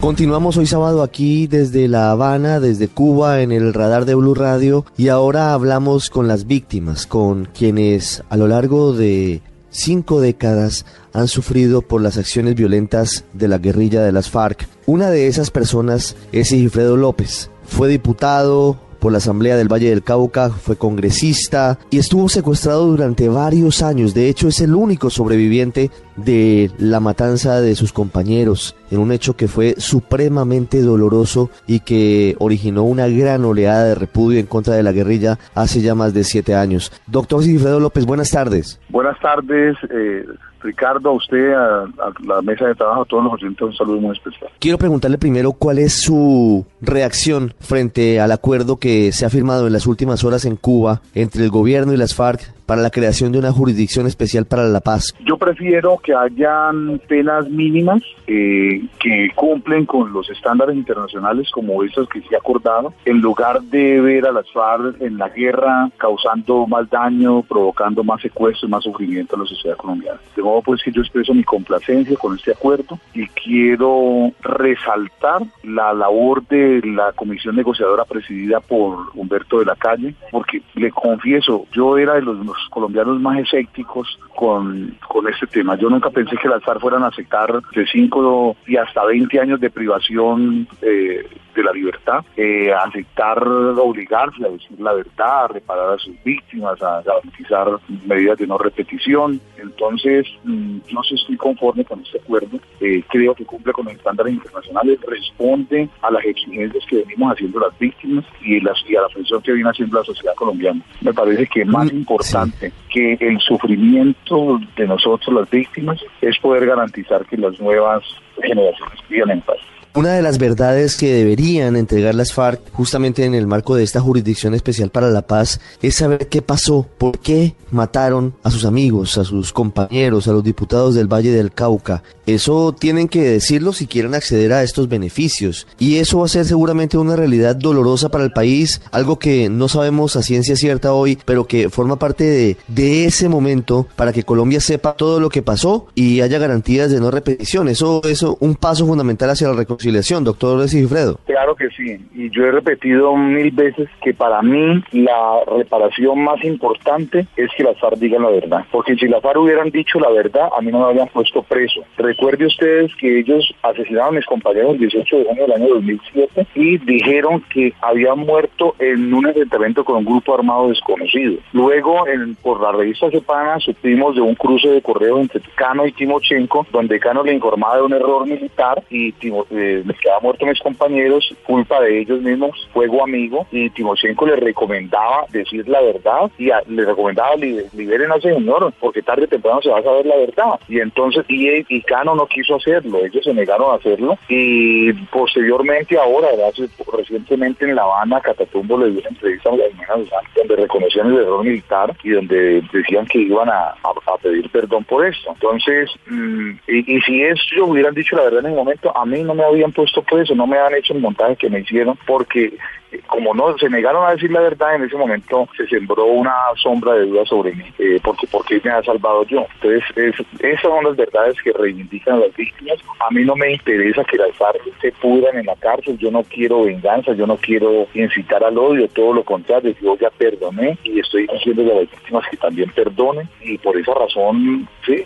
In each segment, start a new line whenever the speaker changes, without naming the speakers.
Continuamos hoy sábado aquí desde La Habana, desde Cuba, en el radar de Blue Radio. Y ahora hablamos con las víctimas, con quienes a lo largo de cinco décadas han sufrido por las acciones violentas de la guerrilla de las FARC. Una de esas personas es Sigifredo López. Fue diputado, por la Asamblea del Valle del Cauca, fue congresista y estuvo secuestrado durante varios años. De hecho, es el único sobreviviente de la matanza de sus compañeros, en un hecho que fue supremamente doloroso y que originó una gran oleada de repudio en contra de la guerrilla hace ya más de siete años. Doctor Sigifredo López, buenas tardes.
Buenas tardes. Eh... Ricardo, a usted, a, la mesa de trabajo, a todos los oyentes, un saludo muy especial.
Quiero preguntarle primero cuál es su reacción frente al acuerdo que se ha firmado en las últimas horas en Cuba entre el gobierno y las FARC para la creación de una jurisdicción especial para la paz?
Yo prefiero que hayan penas mínimas eh, que cumplen con los estándares internacionales como estos que se ha acordado, en lugar de ver a las FARC en la guerra causando más daño, provocando más secuestros, más sufrimiento a la sociedad colombiana. De modo pues que yo expreso mi complacencia con este acuerdo y quiero resaltar la labor de la comisión negociadora presidida por Humberto de la Calle, porque le confieso, yo era de los colombianos más escépticos con, con este tema. Yo nunca pensé que las FARC fueran a aceptar de 5 y hasta 20 años de privación eh, de la libertad, eh, aceptar, obligarse a decir la verdad, a reparar a sus víctimas, a garantizar medidas de no repetición. Entonces, mm, yo sí estoy conforme con este acuerdo. Eh, creo que cumple con los estándares internacionales, responde a las exigencias que venimos haciendo las víctimas y, las, y a la presión que viene haciendo la sociedad colombiana. Me parece que es más mm, importante que el sufrimiento de nosotros, las víctimas, es poder garantizar que las nuevas generaciones vivan en paz.
Una de las verdades que deberían entregar las FARC justamente en el marco de esta jurisdicción especial para la paz es saber qué pasó, por qué mataron a sus amigos, a sus compañeros, a los diputados del Valle del Cauca. Eso tienen que decirlo si quieren acceder a estos beneficios. Y eso va a ser seguramente una realidad dolorosa para el país, algo que no sabemos a ciencia cierta hoy, pero que forma parte de, de ese momento para que Colombia sepa todo lo que pasó y haya garantías de no repetición. Eso es un paso fundamental hacia la reconciliación doctor Sigifredo.
Claro que sí, y yo he repetido mil veces que para mí la reparación más importante es que las FARC digan la verdad, porque si las FARC hubieran dicho la verdad, a mí no me habían puesto preso. Recuerde ustedes que ellos asesinaron a mis compañeros el 18 de junio del año 2007 y dijeron que habían muerto en un enfrentamiento con un grupo armado desconocido. Luego, en, por la revista Cepana, supimos de un cruce de correo entre Cano y Timochenko, donde Cano le informaba de un error militar y Timo, eh, les quedaba muerto mis compañeros, culpa de ellos mismos, fuego amigo, y Timoshenko les recomendaba decir la verdad y les recomendaba liberen a ese señor, porque tarde o temprano se va a saber la verdad. Y entonces, y, Cano no quiso hacerlo, ellos se negaron a hacerlo, y posteriormente ahora, recientemente en La Habana, Catatumbo le dio una entrevista a la donde reconocían el error militar y donde decían que iban a, pedir perdón por esto. Entonces, mm, y, y si ellos hubieran dicho la verdad en el momento, a mí no me había puesto preso, no me han hecho el montaje que me hicieron porque eh, como no se negaron a decir la verdad, en ese momento se sembró una sombra de duda sobre mí, eh, porque porque me ha salvado yo. Entonces, esas son las verdades que reivindican las víctimas. A mí no me interesa que las FARC se pudran en la cárcel, yo no quiero venganza, yo no quiero incitar al odio, todo lo contrario, yo ya perdoné y estoy diciendo a las víctimas que también perdonen y por esa razón sí,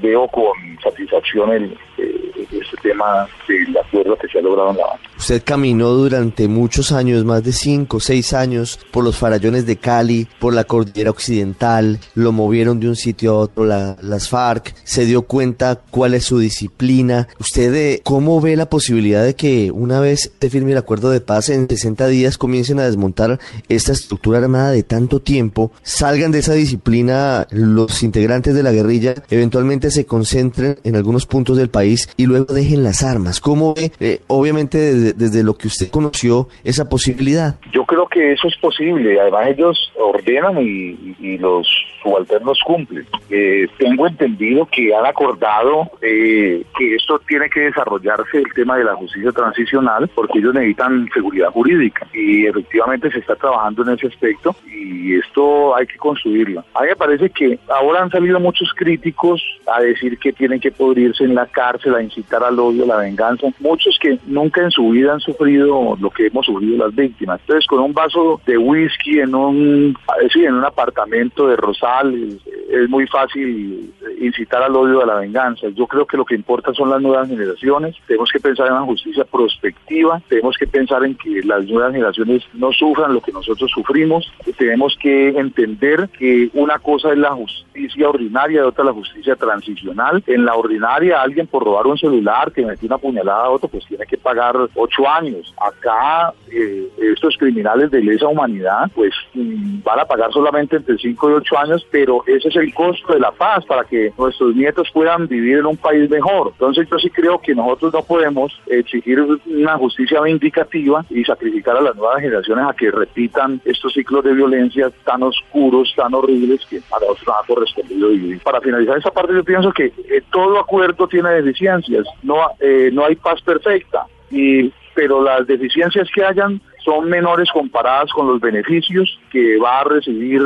veo con satisfacción el, eh, este tema del acuerdo que se ha logrado en La Habana.
Usted caminó durante muchos años, más de cinco, seis años, por los farallones de Cali, por la cordillera occidental, lo movieron de un sitio a otro las FARC, se dio cuenta cuál es su disciplina. ¿Usted eh, cómo ve la posibilidad de que una vez se firme el acuerdo de paz en 60 días comiencen a desmontar esta estructura armada de tanto tiempo, salgan de esa disciplina los integrantes de la guerrilla, eventualmente se concentren en algunos puntos del país y luego dejen las armas. ¿Cómo ve, eh, obviamente, desde, desde, lo que usted conoció, esa posibilidad?
Yo creo que eso es posible. Además, ellos ordenan y, y los subalternos cumplen. Eh, tengo entendido que han acordado eh, que esto tiene que desarrollarse el tema de la justicia transicional porque ellos necesitan seguridad jurídica y efectivamente se está trabajando en ese aspecto y esto hay que construirlo. A mí me parece que ahora han salido muchos críticos a decir que tienen que podrirse en la cárcel, a incitar al odio, a la venganza. Muchos que nunca en su vida han sufrido lo que hemos sufrido las víctimas. Entonces, con un vaso de whisky en un, en un apartamento de Rosales, es muy fácil incitar al odio, a la venganza. Yo creo que lo que importa son las nuevas generaciones. Tenemos que pensar en una justicia prospectiva. Tenemos que pensar en que las nuevas generaciones no sufran lo que nosotros sufrimos. Tenemos que entender que una cosa es la justicia ordinaria y otra la justicia transicional. En la ordinaria, alguien por robar un celular que metió una puñalada a otro, pues tiene que pagar ocho años. Acá, eh, estos criminales de lesa humanidad, pues mm, van a pagar solamente entre cinco y ocho años, pero ese es el costo de la paz para que nuestros nietos puedan vivir en un país mejor. Entonces yo sí creo que nosotros no podemos exigir una justicia vindicativa y sacrificar a las nuevas generaciones a que repitan estos ciclos de violencia tan oscuros, tan horribles que a nosotros nos ha correspondido vivir. Para finalizar esta parte yo pienso que eh, todo acuerdo tiene deficiencias, no, eh, no hay paz perfecta. Y pero las deficiencias que hayan son menores comparadas con los beneficios que va a recibir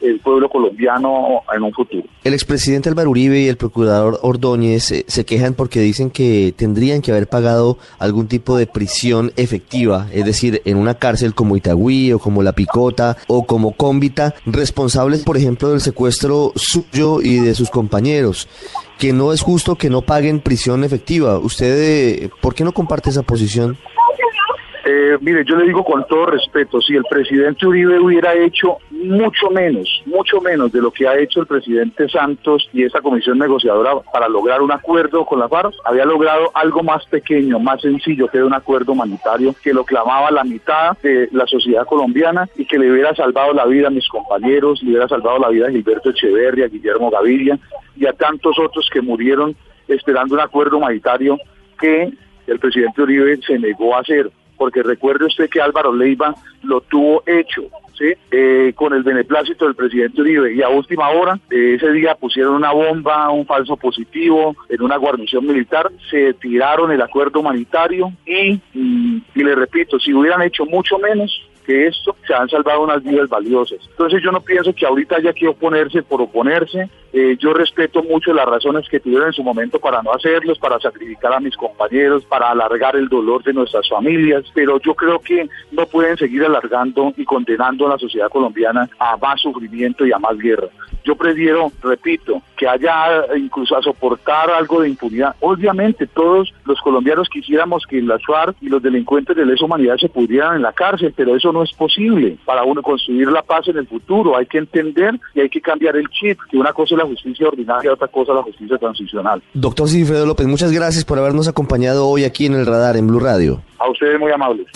el pueblo colombiano en un futuro.
El expresidente Álvaro Uribe y el procurador Ordóñez eh, se quejan porque dicen que tendrían que haber pagado algún tipo de prisión efectiva, es decir, en una cárcel como Itagüí o como La Picota o como Cómbita, responsables, por ejemplo, del secuestro suyo y de sus compañeros que no es justo que no paguen prisión efectiva. ¿Usted eh, por qué no comparte esa posición?
Eh, mire, yo le digo con todo respeto, si el presidente Uribe hubiera hecho mucho menos, mucho menos de lo que ha hecho el presidente Santos y esa comisión negociadora para lograr un acuerdo con la FARC, había logrado algo más pequeño, más sencillo, que un acuerdo humanitario que lo clamaba la mitad de la sociedad colombiana y que le hubiera salvado la vida a mis compañeros, le hubiera salvado la vida a Gilberto Echeverria, a Guillermo Gaviria y a tantos otros que murieron esperando un acuerdo humanitario que el presidente Uribe se negó a hacer porque recuerde usted que Álvaro Leiva lo tuvo hecho, ¿sí? Eh, con el beneplácito del presidente Uribe y a última hora, eh, ese día pusieron una bomba, un falso positivo en una guarnición militar, se tiraron el acuerdo humanitario y, y, y le repito, si hubieran hecho mucho menos, que esto se han salvado unas vidas valiosas. Entonces yo no pienso que ahorita haya que oponerse por oponerse. Eh, yo respeto mucho las razones que tuvieron en su momento para no hacerlos, para sacrificar a mis compañeros, para alargar el dolor de nuestras familias, pero yo creo que no pueden seguir alargando y condenando a la sociedad colombiana a más sufrimiento y a más guerra. Yo prefiero, repito, que haya incluso a soportar algo de impunidad. Obviamente todos los colombianos quisiéramos que la FARC y los delincuentes de lesa humanidad se pudieran en la cárcel, pero eso no es posible. Para uno construir la paz en el futuro hay que entender y hay que cambiar el chip, que una cosa es la justicia ordinaria, otra cosa es la justicia transicional.
Doctor Sigfredo López, muchas gracias por habernos acompañado hoy aquí en el radar en Blue Radio.
A ustedes muy amables.